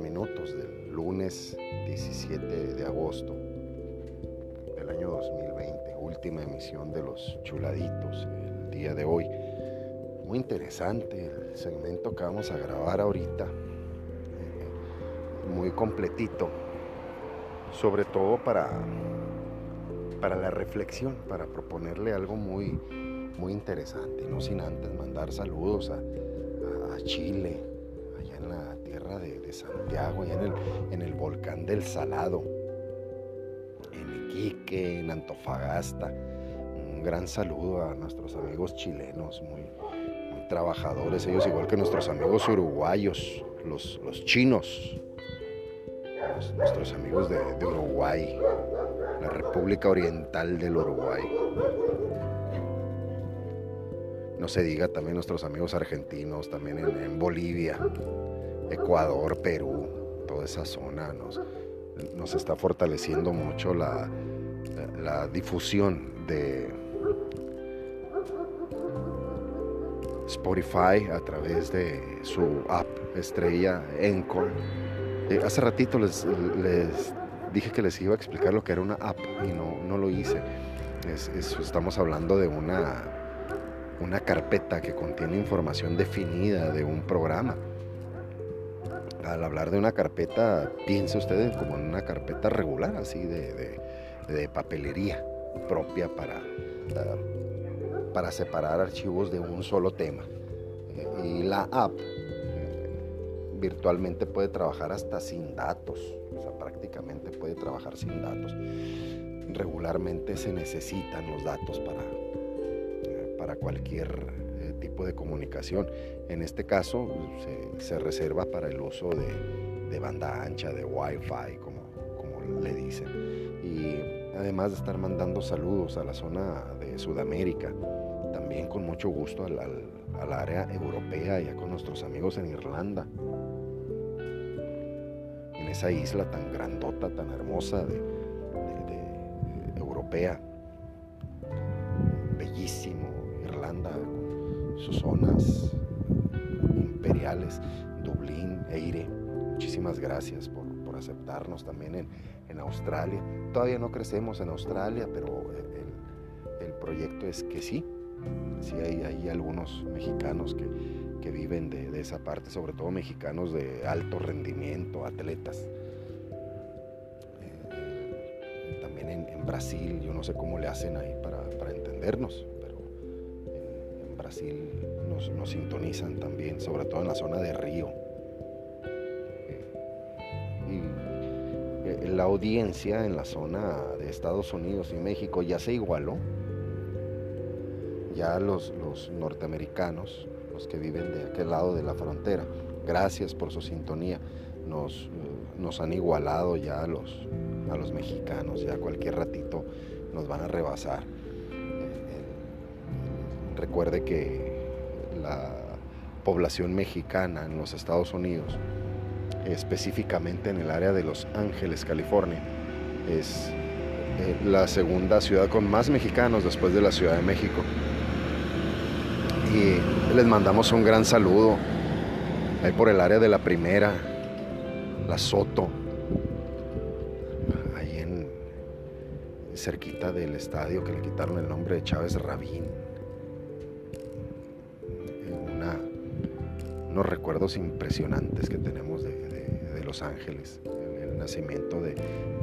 minutos del lunes 17 de agosto del año 2020, última emisión de los chuladitos el día de hoy. Muy interesante el segmento que vamos a grabar ahorita, muy completito, sobre todo para, para la reflexión, para proponerle algo muy, muy interesante, no sin antes mandar saludos a, a Chile, allá en la Santiago, allá en el, en el volcán del Salado, en Iquique, en Antofagasta. Un gran saludo a nuestros amigos chilenos, muy, trabajadores, ellos igual que nuestros amigos uruguayos, los, los chinos, nuestros amigos de, Uruguay, la República Oriental del Uruguay. No se diga también nuestros amigos argentinos, también en Bolivia, Ecuador, Perú, toda esa zona nos, está fortaleciendo mucho la, difusión de Spotify a través de su app estrella Encore. Eh, hace ratito les, les dije que les iba a explicar lo que era una app y no, no lo hice. Es- es- estamos hablando de una, una carpeta que contiene información definida de un programa. Al hablar de una carpeta, piense usted como en una carpeta regular, así de, de- de papelería propia para, eh, para separar archivos de un solo tema. Eh, Y la app eh, virtualmente puede trabajar hasta sin datos, o sea, prácticamente puede trabajar sin datos. Regularmente se necesitan los datos para, eh, para cualquier tipo de comunicación. En este caso se, se reserva para el uso de, banda ancha, de Wi-Fi, como, le dicen. Y además de estar mandando saludos a la zona de Sudamérica, también con mucho gusto al, al- al área europea, ya con nuestros amigos en Irlanda, en esa isla tan grandota, tan hermosa de, europea, sus zonas imperiales, Dublín, Eire. Muchísimas gracias por, por aceptarnos también en, en Australia. Todavía no crecemos en Australia, pero el, el proyecto es que sí. Sí hay, hay algunos mexicanos que, que viven de, de esa parte, sobre todo mexicanos de alto rendimiento, atletas. Eh, también en, en Brasil, yo no sé cómo le hacen ahí para, para entendernos, Brasil nos, sintonizan también, sobre todo en la zona de Río. Eh, y eh, la audiencia en la zona de Estados Unidos y México ya se igualó. Ya los, norteamericanos, los que viven de aquel lado de la frontera, gracias por su sintonía, nos, eh, han igualado ya a los mexicanos, ya cualquier ratito nos van a rebasar. Recuerde que la población mexicana en los Estados Unidos, específicamente en el área de Los Ángeles, California, es eh, la segunda ciudad con más mexicanos después de la Ciudad de México. Y les mandamos un gran saludo ahí por el área de la primera, la Soto, ahí en cerquita del estadio que le quitaron el nombre de Chávez Rabín. Recuerdos impresionantes que tenemos de, de- de Los Ángeles, el, el nacimiento de,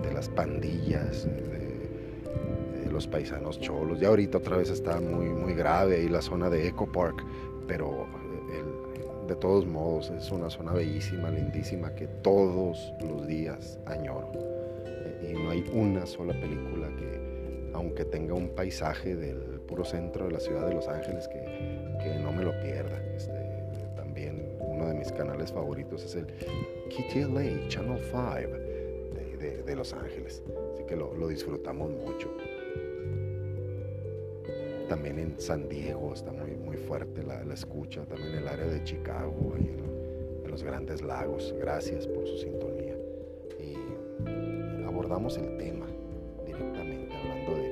de las pandillas, de, los paisanos cholos. Ya ahorita otra vez está muy, muy grave ahí la zona de Eco Park, pero el- de todos modos es una zona bellísima, lindísima, que todos los días añoro. Eh, Y no hay una sola película que, aunque tenga un paisaje del puro centro de la ciudad de Los Ángeles, que, que no me lo pierda. Este, de mis canales favoritos es el KTLA Channel 5 de, Los Ángeles. Así que lo, lo disfrutamos mucho. También en San Diego está muy, muy fuerte la, la escucha. También el área de Chicago, ahí en, en los Grandes Lagos. Gracias por su sintonía. Y abordamos el tema directamente, hablando de,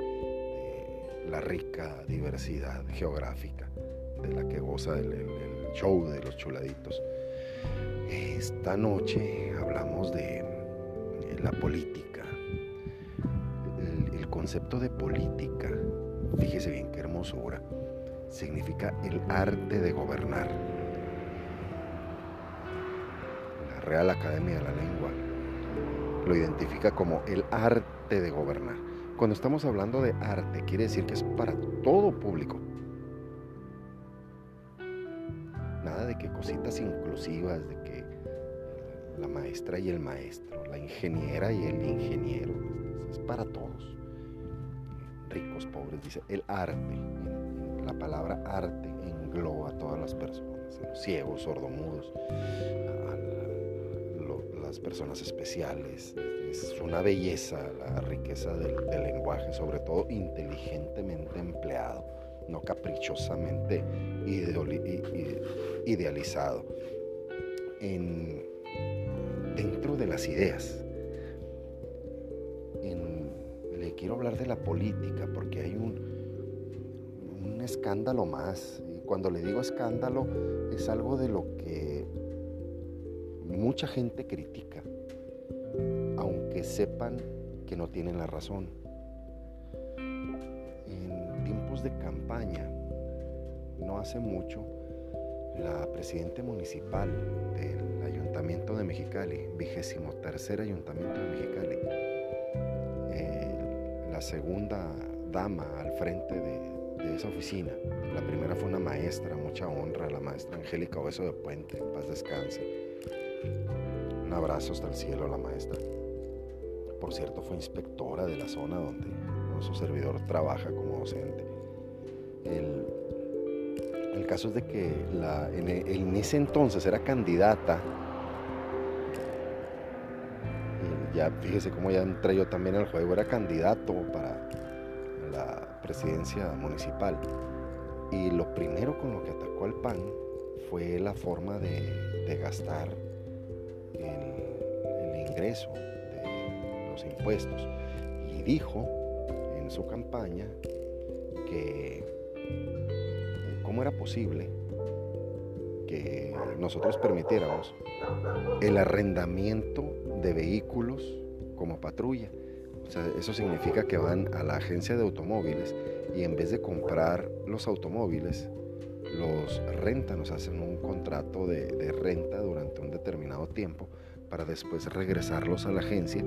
de la rica diversidad geográfica de la que goza el, el- el show de los chuladitos. Esta noche hablamos de la política, el, concepto de política, fíjese bien qué hermosura, significa el arte de gobernar. La Real Academia de la Lengua lo identifica como el arte de gobernar. Cuando estamos hablando de arte, quiere decir que es para todo público. Que cositas inclusivas, de que la maestra y el maestro, la ingeniera y el ingeniero, es para todos. Ricos, pobres, dice el arte. La palabra arte engloba a todas las personas, los ciegos, sordomudos, las personas especiales, es una belleza la riqueza del, lenguaje, sobre todo inteligentemente empleado, no caprichosamente idealizado. dentro de las ideas, le quiero hablar de la política porque hay un, un escándalo más. Y cuando le digo escándalo es algo de lo que mucha gente critica aunque sepan que no tienen la razón. De campaña, no hace mucho, la presidenta municipal del Ayuntamiento de Mexicali, vigésimo tercer Ayuntamiento de Mexicali, eh, la segunda dama al frente de, esa oficina, la primera fue una maestra, mucha honra, la maestra Angélica Obeso de Puente, paz descanse. Un abrazo hasta el cielo a la maestra por cierto, fue inspectora de la zona donde su servidor trabaja como docente. El, caso es de que la, en, ese entonces era candidata, ya fíjese cómo ya entré yo también al juego, era candidato para la presidencia municipal. Y lo primero con lo que atacó al PAN fue la forma de, gastar el, el ingreso impuestos. Y dijo en su campaña que cómo era posible que nosotros permitiéramos el arrendamiento de vehículos como patrulla. O sea, eso significa que van a la agencia de automóviles y en vez de comprar los automóviles, los rentan, nos hacen un contrato de, de, renta durante un determinado tiempo para después regresarlos a la agencia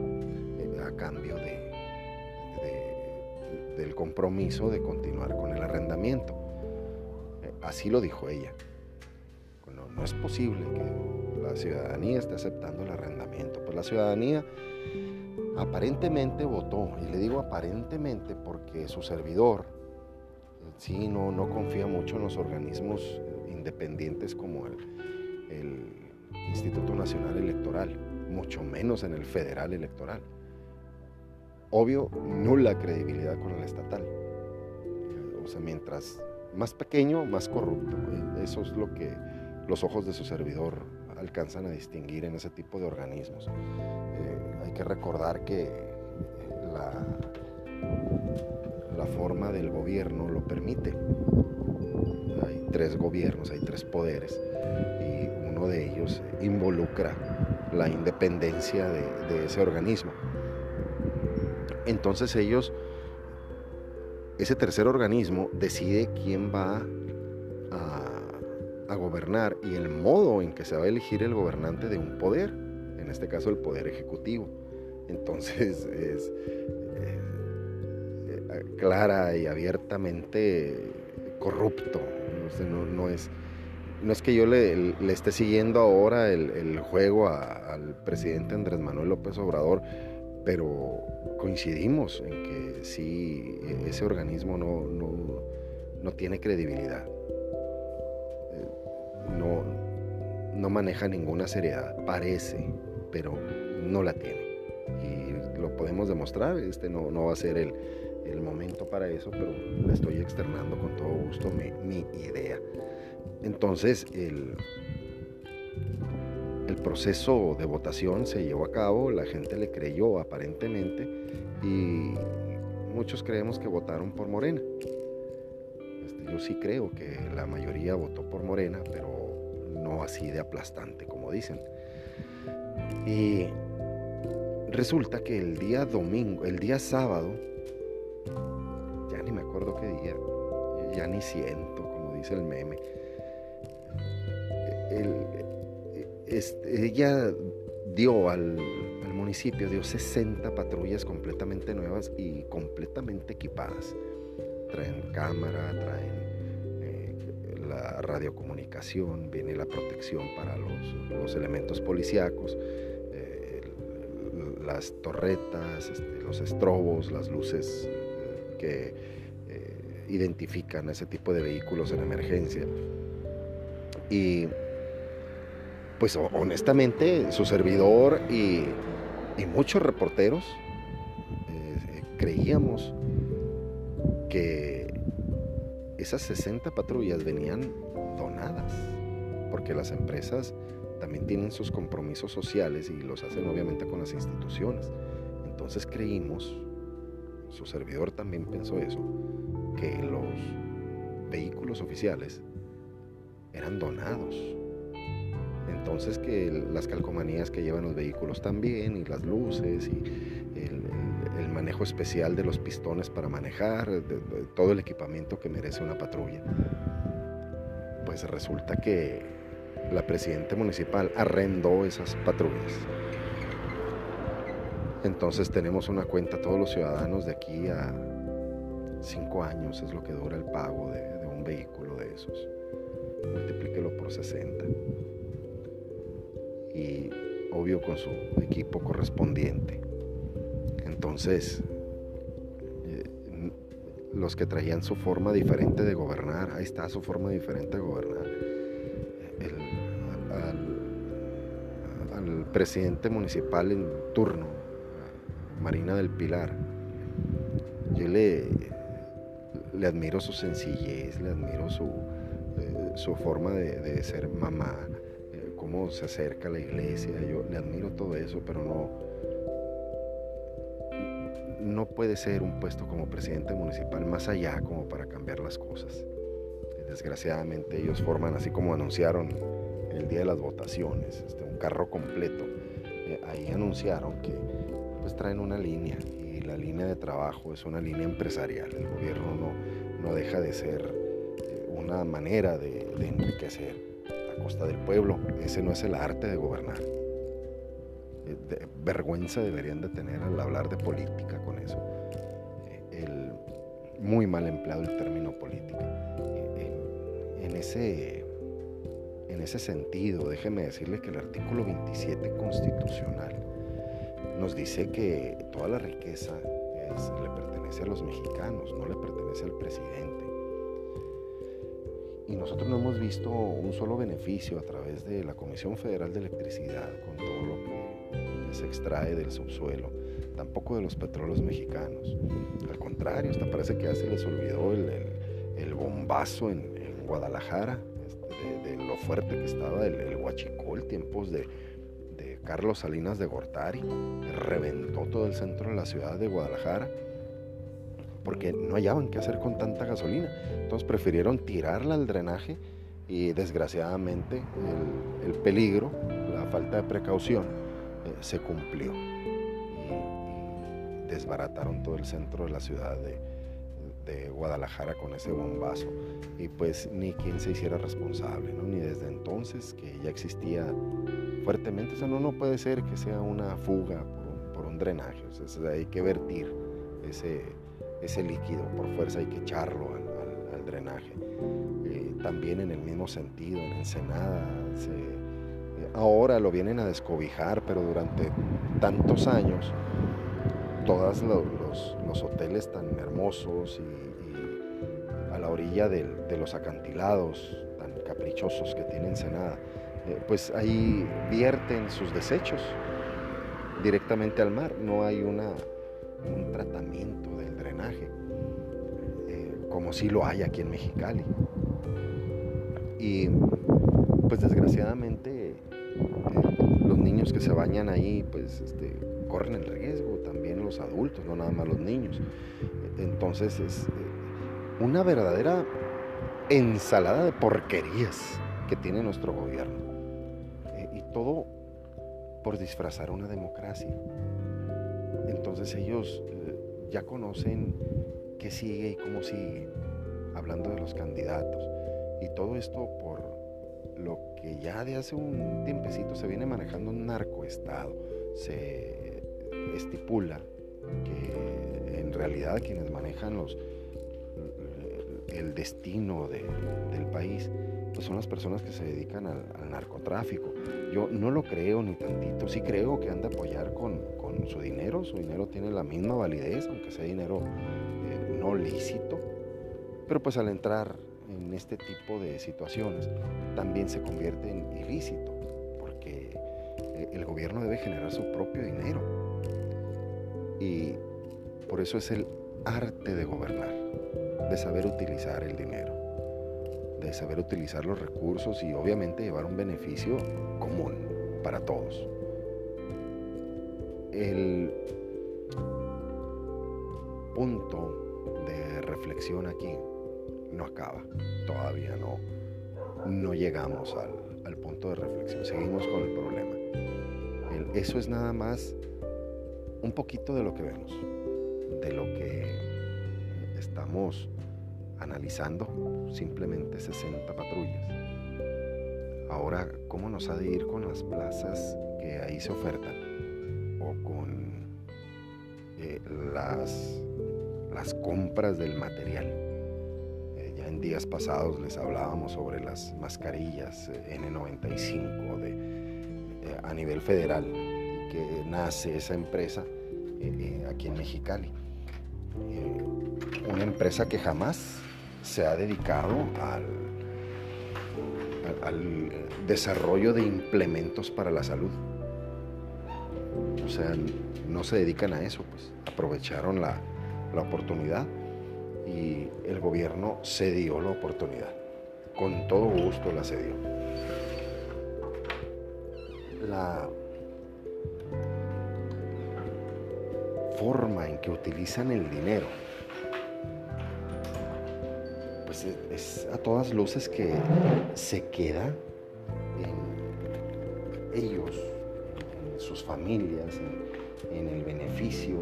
a cambio de, del compromiso de continuar con el arrendamiento. Eh, así lo dijo ella. No es posible que la ciudadanía esté aceptando el arrendamiento. Pues la ciudadanía aparentemente votó, y le digo aparentemente porque su servidor sí no, no confía mucho en los organismos independientes como el Instituto Nacional Electoral, mucho menos en el Federal Electoral obvio, nula credibilidad con el estatal. O sea, mientras más pequeño, más corrupto. Eso es lo que los ojos de su servidor alcanzan a distinguir en ese tipo de organismos. Eh, hay que recordar que la, la forma del gobierno lo permite. Hay tres gobiernos, hay tres poderes y uno de ellos involucra la independencia de ese organismo. Entonces ellos, ese tercer organismo decide quién va a, gobernar y el modo en que se va a elegir el gobernante de un poder, en este caso el poder ejecutivo. Entonces es eh, eh, clara y abiertamente corrupto. No, es, no es que yo le, esté siguiendo ahora el, juego al presidente Andrés Manuel López Obrador, pero coincidimos en que sí, e, ese organismo no, no, tiene credibilidad, eh, no, no maneja ninguna seriedad, parece, pero no la tiene. Y lo podemos demostrar, este no, no va a ser el, el momento para eso, pero le estoy externando con todo gusto mi, mi idea. Entonces, el, el proceso de votación se llevó a cabo, la gente le creyó aparentemente y muchos creemos que votaron por Morena. Este, yo sí creo que la mayoría votó por Morena, pero no así de aplastante como dicen. Y resulta que el día domingo, el día sábado, ya ni me acuerdo qué día, ya ni siento, como dice el meme, ella dio al, municipio, dio 60 patrullas completamente nuevas y completamente equipadas. Traen cámara, traen eh, la radiocomunicación, viene la protección para los, elementos policíacos, eh, las torretas, este, los estrobos, las luces eh, que identifican ese tipo de vehículos en emergencia. Y pues honestamente su servidor y, muchos reporteros eh, creíamos que esas 60 patrullas venían donadas, porque las empresas también tienen sus compromisos sociales y los hacen obviamente con las instituciones. Entonces creímos, su servidor también pensó eso, que los vehículos oficiales eran donados entonces que las calcomanías que llevan los vehículos también y las luces y el, manejo especial de los pistones para manejar, todo el equipamiento que merece una patrulla. Pues resulta que la presidenta municipal arrendó esas patrullas. Entonces tenemos una cuenta todos los ciudadanos de aquí a cinco años es lo que dura el pago de, de un vehículo de esos. Multiplíquelo por 60 y obvio con su equipo correspondiente. Entonces, eh, los que traían su forma diferente de gobernar, ahí está su forma diferente de gobernar. al, presidente municipal en turno, Marina del Pilar, yo le, le admiro su sencillez, le admiro su, eh, su forma de ser mamá, se acerca la iglesia, yo le admiro todo eso, pero no, no puede ser un puesto como presidente municipal más allá como para cambiar las cosas. Desgraciadamente ellos forman, así como anunciaron el día de las votaciones, este, un carro completo. Eh, ahí anunciaron que pues traen una línea y la línea de trabajo es una línea empresarial. El gobierno no, no deja de ser eh, una manera de enriquecer costa del pueblo. Ese no es el arte de gobernar. Eh, vergüenza deberían de tener al hablar de política con eso. Eh, el, muy mal empleado el término política. Eh, en, ese, en ese sentido, déjeme decirle que el artículo 27 constitucional nos dice que toda la riqueza le pertenece a los mexicanos, no le pertenece al presidente y nosotros no hemos visto un solo beneficio a través de la Comisión Federal de Electricidad con todo lo que se extrae del subsuelo, tampoco de los petróleos mexicanos. Al contrario, hasta parece que ya se les olvidó el, bombazo en, Guadalajara, este, de, lo fuerte que estaba el, el huachicol, tiempos de, de Carlos Salinas de Gortari, reventó todo el centro de la ciudad de Guadalajara porque no hallaban qué hacer con tanta gasolina. Entonces prefirieron tirarla al drenaje y desgraciadamente el, peligro, la falta de precaución, eh, se cumplió. Y, desbarataron todo el centro de la ciudad de, de, Guadalajara con ese bombazo. Y pues ni quien se hiciera responsable, ¿no? ni desde entonces que ya existía fuertemente. O sea, no, no puede ser que sea una fuga por un, drenaje. O sea, hay que vertir ese ese líquido, por fuerza hay que echarlo al, drenaje. Eh, también en el mismo sentido, en Ensenada, eh, ahora lo vienen a descobijar, pero durante tantos años, todos los, hoteles tan hermosos y, a la orilla de los acantilados tan caprichosos que tiene Ensenada, eh, pues ahí vierten sus desechos directamente al mar, no hay una, un tratamiento eh, como si lo hay aquí en Mexicali. Y pues desgraciadamente eh, los niños que se bañan ahí pues este, corren el riesgo, también los adultos, no nada más los niños. Entonces es eh, una verdadera ensalada de porquerías que tiene nuestro gobierno. y todo por disfrazar una democracia. entonces ellos ya conocen qué sigue y cómo sigue, hablando de los candidatos. Y todo esto por lo que ya de hace un tiempecito se viene manejando un narcoestado. Se estipula que en realidad quienes manejan los, el destino del país pues son las personas que se dedican al, narcotráfico. Yo no lo creo ni tantito, sí creo que han de apoyar con, su dinero, su dinero tiene la misma validez, aunque sea dinero eh, no lícito, pero pues al entrar en este tipo de situaciones también se convierte en ilícito, porque eh, el gobierno debe generar su propio dinero. Y por eso es el arte de gobernar, de saber utilizar el dinero, de saber utilizar los recursos y obviamente llevar un beneficio común para todos. El punto de reflexión aquí no acaba, todavía no, no llegamos al, punto de reflexión, seguimos con el problema. eso es nada más un poquito de lo que vemos, de lo que estamos analizando, simplemente 60 patrullas. Ahora, ¿cómo nos ha de ir con las plazas que ahí se ofertan? Las, compras del material en días pasados les hablábamos sobre las mascarillas eh, N95 de, eh, a nivel federal, que nace esa empresa eh, aquí en Mexicali. una empresa que jamás se ha dedicado al desarrollo de implementos para la salud. O sea, no se dedican a eso, pues aprovecharon la, la oportunidad y el gobierno cedió la oportunidad. Con todo gusto la cedió. La forma en que utilizan el dinero, pues es, a todas luces que se queda en ellos, familias, en, el beneficio,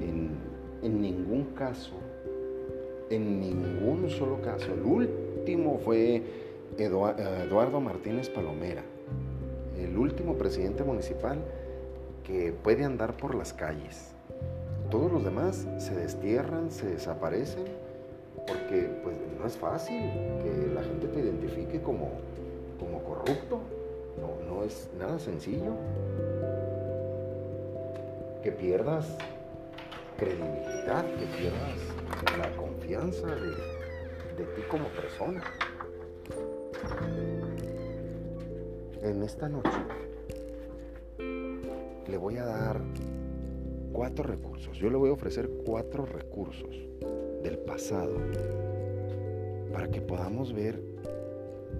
en en ningún caso, en ningún solo caso, el último fue Eduardo Martínez Palomera, el último presidente municipal que puede andar por las calles. Todos los demás se destierran, se desaparecen, porque pues, no es fácil que la gente te identifique como, como corrupto. No, es nada sencillo. Que pierdas credibilidad, que pierdas la confianza de, ti como persona. En esta noche le voy a dar cuatro recursos. Yo le voy a ofrecer cuatro recursos del pasado para que podamos ver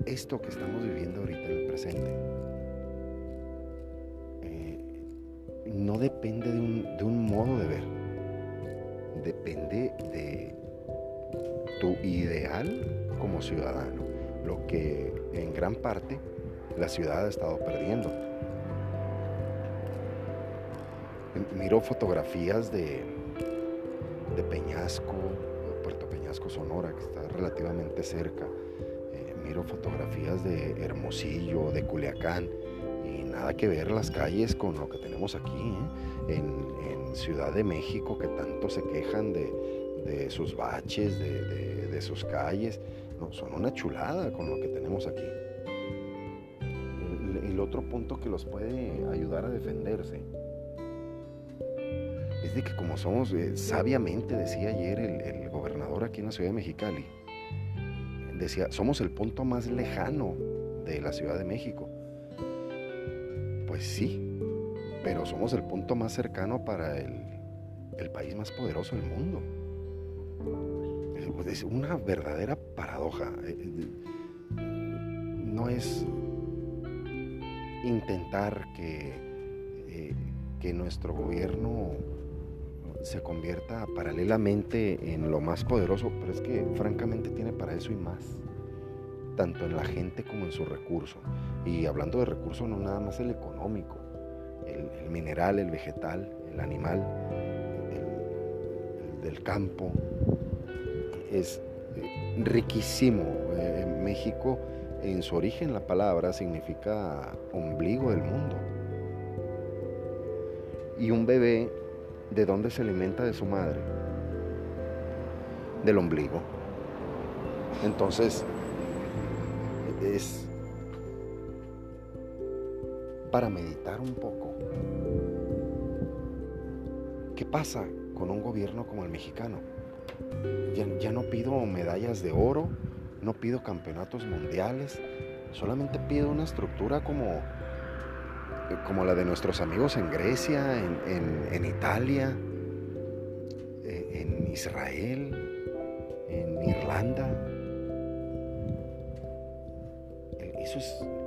esto que estamos viviendo ahorita en el presente. No depende de un, de un modo de ver depende de tu ideal como ciudadano, lo que en gran parte la ciudad ha estado perdiendo. Miro fotografías de, de Peñasco, Puerto Peñasco, Sonora, que está relativamente cerca. Eh, miro fotografías de Hermosillo, de Culiacán, nada que ver las calles con lo que tenemos aquí. ¿eh? En, Ciudad de México que tanto se quejan de, sus baches, de, sus calles. No, son una chulada con lo que tenemos aquí. El, otro punto que los puede ayudar a defenderse es de que como somos, eh, sabiamente decía ayer el, el gobernador aquí en la ciudad de Mexicali, decía, somos el punto más lejano de la Ciudad de México. Pues sí, pero somos el punto más cercano para el, país más poderoso del mundo. Es una verdadera paradoja. Eh, eh, no es intentar que, eh, que nuestro gobierno se convierta paralelamente en lo más poderoso, pero es que francamente tiene para eso y más, tanto en la gente como en su recurso. Y hablando de recurso, no nada más el económico, el, mineral, el vegetal, el animal, el, del campo. Es eh, riquísimo. Eh, México, en su origen, la palabra significa ombligo del mundo. Y un bebé, ¿de dónde se alimenta de su madre? Del ombligo. Entonces, es para meditar un poco. ¿Qué pasa con un gobierno como el mexicano? Ya, no pido medallas de oro, no pido campeonatos mundiales, solamente pido una estructura como, como la de nuestros amigos en Grecia, en, Italia, eh, en Israel, en Irlanda. Eso es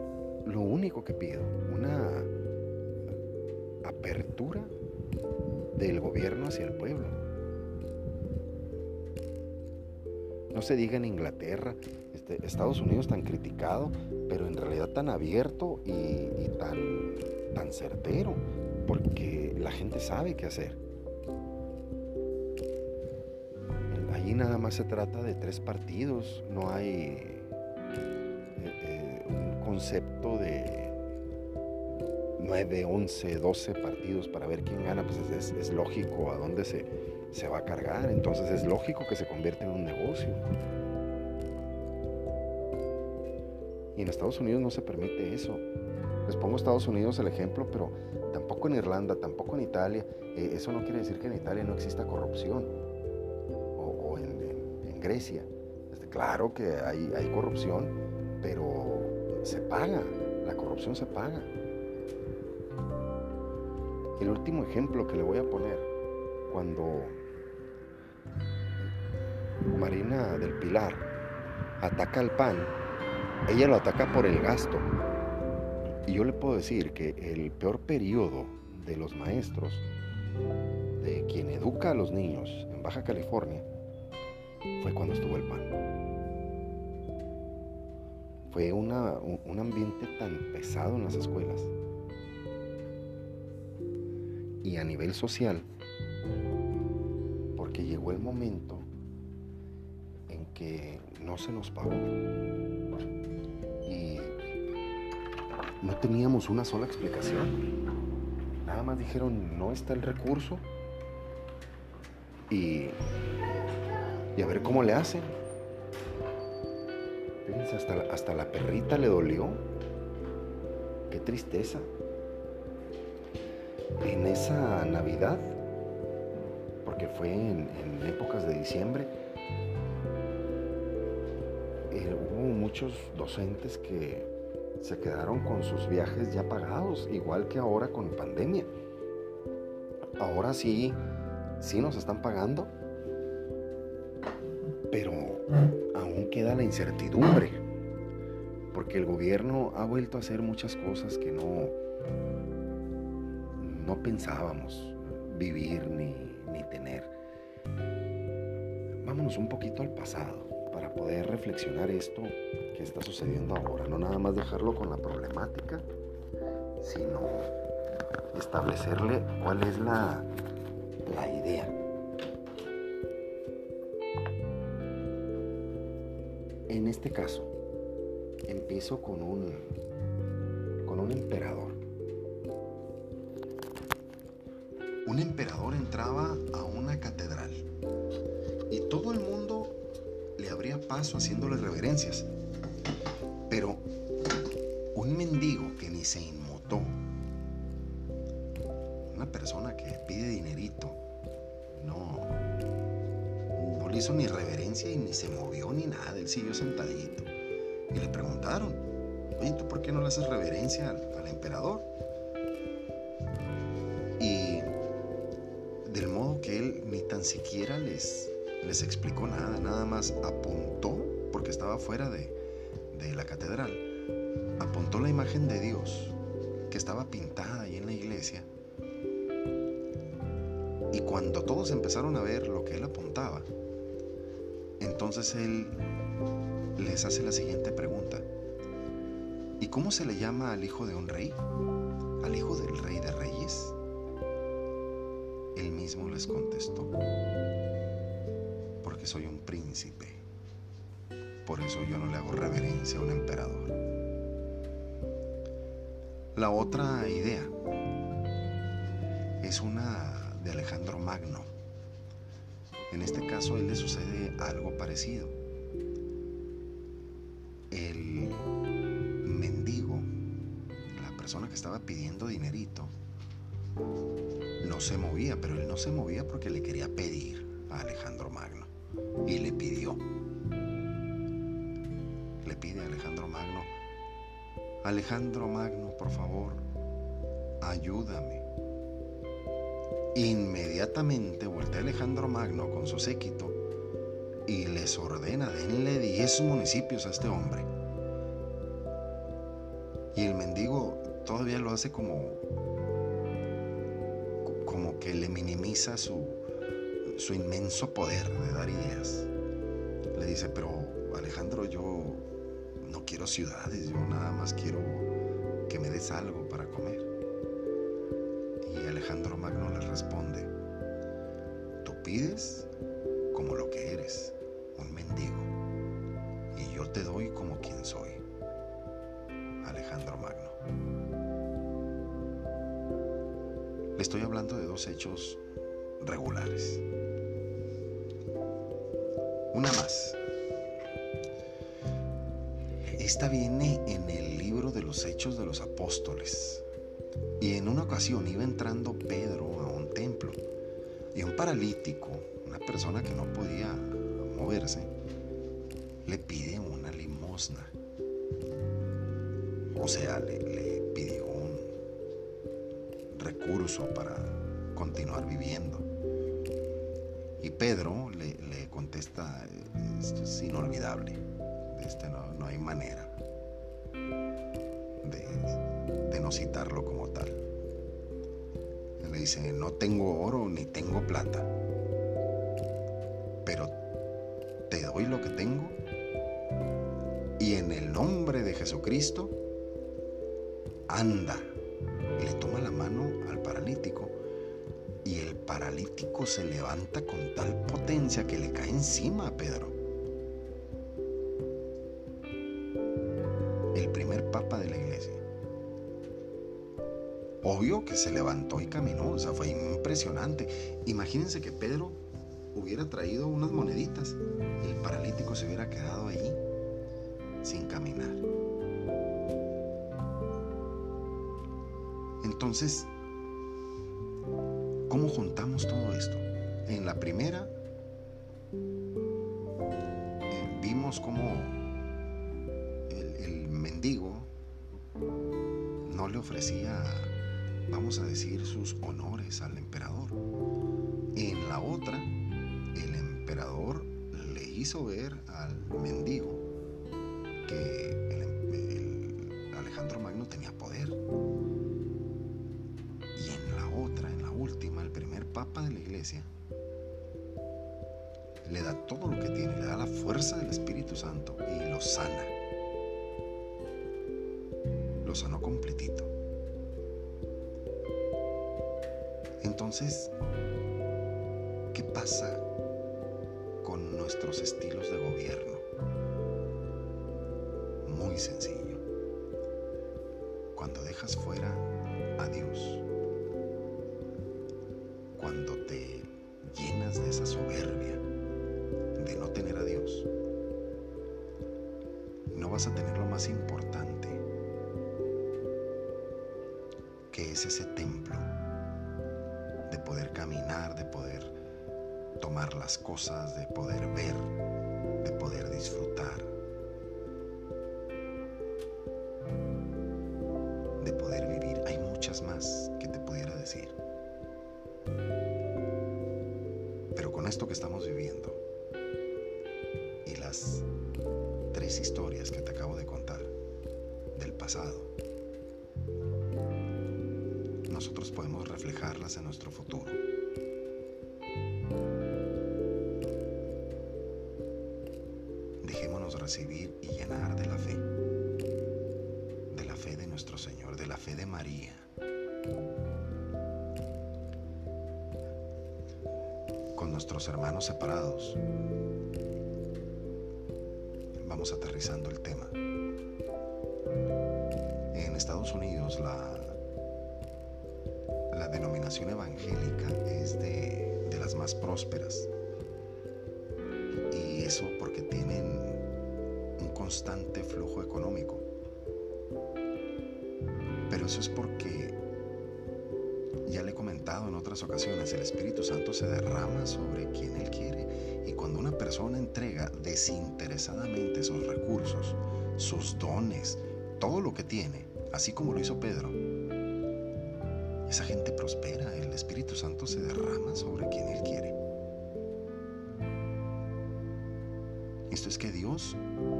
lo único que pido, una apertura del gobierno hacia el pueblo. No se diga en Inglaterra, este, Estados Unidos tan criticado, pero en realidad tan abierto y, tan, tan certero, porque la gente sabe qué hacer. Allí nada más se trata de tres partidos, no hay concepto de 9, 11, 12 partidos para ver quién gana, pues es, lógico a dónde se, se va a cargar. Entonces es lógico que se convierta en un negocio. Y en Estados Unidos no se permite eso. Les pongo Estados Unidos el ejemplo, pero tampoco en Irlanda, tampoco en Italia. Eh, eso no quiere decir que en Italia no exista corrupción. O, en, Grecia. Este, claro que hay, hay corrupción, pero se paga, la corrupción se paga. El último ejemplo que le voy a poner, cuando Marina del Pilar ataca al PAN, ella lo ataca por el gasto. Y yo le puedo decir que el peor periodo de los maestros, de quien educa a los niños en Baja California, fue cuando estuvo el PAN fue un ambiente tan pesado en las escuelas y a nivel social, porque llegó el momento en que no se nos pagó y no teníamos una sola explicación. Nada más dijeron, no está el recurso y, y a ver cómo le hacen hasta, la perrita le dolió. Qué tristeza. En esa Navidad, porque fue en, épocas de diciembre, eh, hubo muchos docentes que se quedaron con sus viajes ya pagados, igual que ahora con pandemia. Ahora sí, sí nos están pagando, incertidumbre, porque el gobierno ha vuelto a hacer muchas cosas que no, no pensábamos vivir ni, ni tener. Vámonos un poquito al pasado para poder reflexionar esto que está sucediendo ahora, no nada más dejarlo con la problemática, sino establecerle cuál es la, la idea. Este caso, empiezo con un, con un emperador. Un emperador entraba a una catedral y todo el mundo le abría paso haciéndole reverencias. Pero un mendigo que ni se se movió ni nada, él siguió sentadito. Y le preguntaron, oye, ¿tú por qué no le haces reverencia al, emperador? Y del modo que él ni tan siquiera les, les explicó nada, nada más apuntó, porque estaba fuera de, de la catedral, apuntó la imagen de Dios que estaba pintada ahí en la iglesia. Y cuando todos empezaron a ver lo que él apuntaba, entonces él les hace la siguiente pregunta. ¿Y cómo se le llama al hijo de un rey? Al hijo del rey de reyes. mismo les contestó, porque soy un príncipe. Por eso yo no le hago reverencia a un emperador. La otra idea es una de Alejandro Magno. En este caso a él le sucede algo parecido. El mendigo, la persona que estaba pidiendo dinerito, no se movía, pero él no se movía porque le quería pedir a Alejandro Magno. Y le pidió. Le pide a Alejandro Magno, Alejandro Magno, por favor, ayúdame. Inmediatamente voltea Alejandro Magno con su séquito y les ordena, denle 10 municipios a este hombre. Y el mendigo todavía lo hace como como que le minimiza su, su inmenso poder de dar ideas. Le dice, pero Alejandro, yo no quiero ciudades, yo nada más quiero que me des algo para comer. Pides como lo que eres, un mendigo, y yo te doy como quien soy. Alejandro Magno. Le estoy hablando de dos hechos regulares. Una más. Esta viene en el libro de los Hechos de los Apóstoles. Y en una ocasión iba entrando Pedro a un templo y un paralítico, una persona que no podía moverse, le pide una limosna. O sea, le, le pidió un recurso para continuar viviendo. Y Pedro le, le contesta, es inolvidable, este no, no hay manera de, de no citarlo como tal. Dice, no tengo oro ni tengo plata, pero te doy lo que tengo y en el nombre de Jesucristo, anda. Le toma la mano al paralítico y el paralítico se levanta con tal potencia que le cae encima a Pedro. Que se levantó y caminó, o sea, fue impresionante. Imagínense que Pedro hubiera traído unas moneditas, el paralítico se hubiera quedado ahí sin caminar. Entonces, ¿cómo juntamos todo esto? En la primera, eh, vimos cómo el mendigo no le ofrecía, vamos a decir, sus honores al emperador. En la otra, el emperador le hizo ver al mendigo que el, el Alejandro Magno tenía poder. Y en la otra, en la última, el primer papa de la iglesia le da todo lo que tiene, le da la fuerza del Espíritu Santo y lo sana. Lo sanó completito. Entonces, ¿qué pasa con nuestros estilos de gobierno? Muy sencillo. Cuando dejas fuera a Dios, cuando te llenas de esa soberbia de no tener a Dios, no vas a tener lo más importante, que es ese templo de poder tomar las cosas, de poder ver, de poder disfrutar, recibir y llenar de la fe, de la fe de nuestro Señor, de la fe de María. con nuestros hermanos separados. Vamos aterrizando el tema. En Estados Unidos la, la denominación evangélica es de, de las más prósperas. Y eso porque tienen constante flujo económico. Pero eso es porque ya le he comentado en otras ocasiones, el Espíritu Santo se derrama sobre quien Él quiere. Y cuando una persona entrega desinteresadamente sus recursos, sus dones, todo lo que tiene, así como lo hizo Pedro, esa gente prospera, el Espíritu Santo se derrama sobre quien Él quiere. Que Dios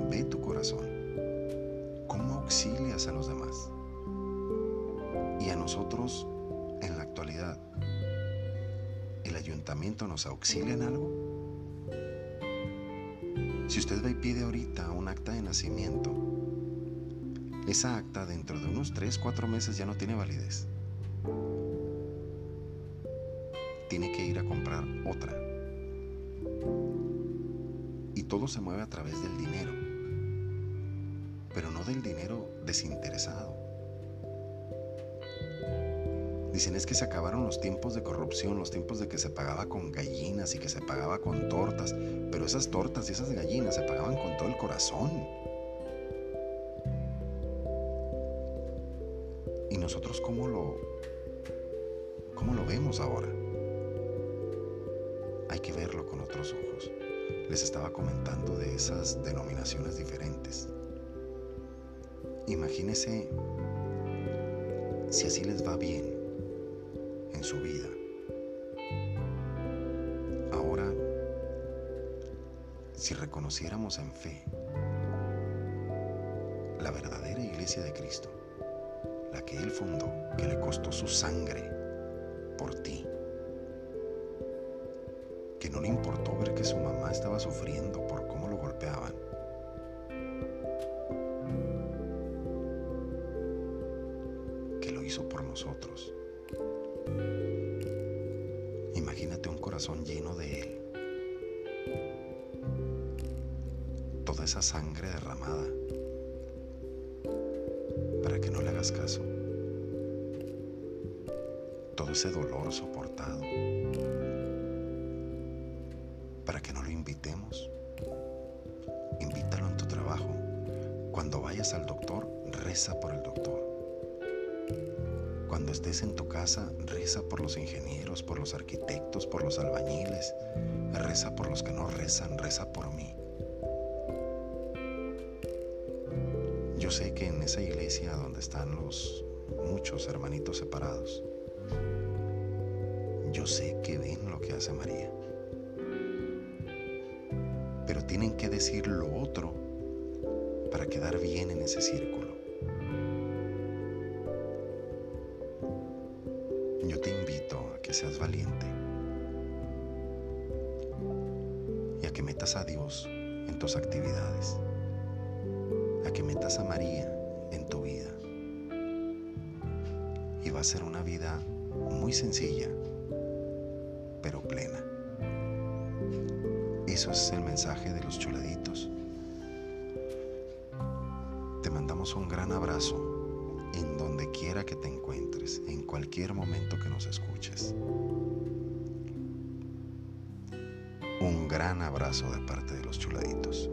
ve tu corazón, cómo auxilias a los demás. Y a nosotros en la actualidad, ¿el ayuntamiento nos auxilia en algo? Si usted va y pide ahorita un acta de nacimiento, esa acta dentro de unos 3, 4 meses ya no tiene validez. Tiene que ir a comprar otra. Todo se mueve a través del dinero, pero no del dinero desinteresado Dicen es que se acabaron los tiempos de corrupción, los tiempos de que se pagaba con gallinas y que se pagaba con tortas, pero esas tortas y esas gallinas se pagaban con todo el corazón. Imagínese si así les va bien su vida. Ahora, si reconociéramos en fe la verdadera iglesia de Cristo, la que Él fundó, que le costó su sangre por ti, que no le importó ver que su mamá estaba sufriendo por cómo lo golpeaban, nosotros Imagínate un corazón lleno de Él. Toda esa sangre derramada para que no le hagas caso. Todo ese dolor soportado para que no lo invitemos. Invítalo en tu trabajo. Cuando vayas al doctor, reza por el doctor. Cuando estés en tu casa, reza por los ingenieros, por los arquitectos, por los albañiles. Reza por los que no rezan, reza por mí. Yo sé que en esa iglesia donde están los muchos hermanitos separados, yo sé que ven lo que hace María. Pero tienen que decir lo otro para quedar bien en ese círculo. Que seas valiente y a que metas a Dios en tus actividades, a que metas a María en tu vida. Y va a ser una vida muy sencilla, pero plena. Eso es el mensaje de los chuladitos. Te mandamos un gran abrazo cualquier momento que nos escuches. Un gran abrazo de parte de los chuladitos.